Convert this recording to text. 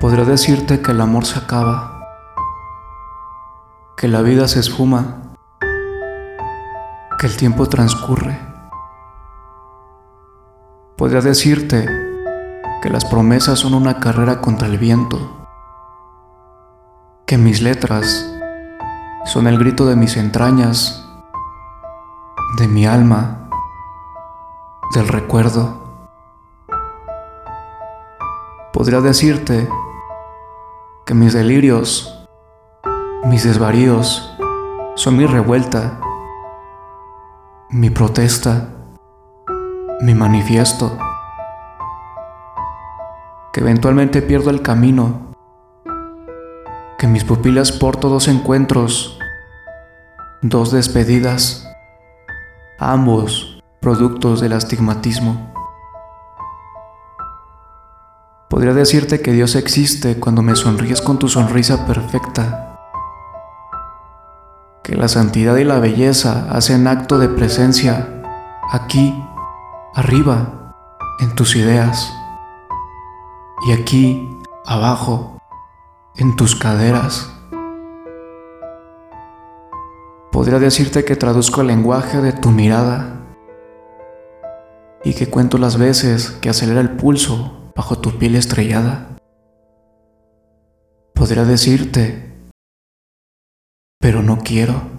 Podría decirte que el amor se acaba, que la vida se esfuma, que el tiempo transcurre. Podría decirte que las promesas son una carrera contra el viento, que mis letras son el grito de mis entrañas, de mi alma, del recuerdo. Podría decirte que mis delirios, mis desvaríos, son mi revuelta, mi protesta, mi manifiesto, que eventualmente pierdo el camino, que mis pupilas porto dos encuentros, dos despedidas, ambos productos del astigmatismo. Podría decirte que Dios existe cuando me sonríes con tu sonrisa perfecta. Que la santidad y la belleza hacen acto de presencia aquí, arriba, en tus ideas. Y aquí, abajo, en tus caderas. Podría decirte que traduzco el lenguaje de tu mirada y que cuento las veces que acelera el pulso bajo tu piel estrellada. Podría decirte, pero no quiero.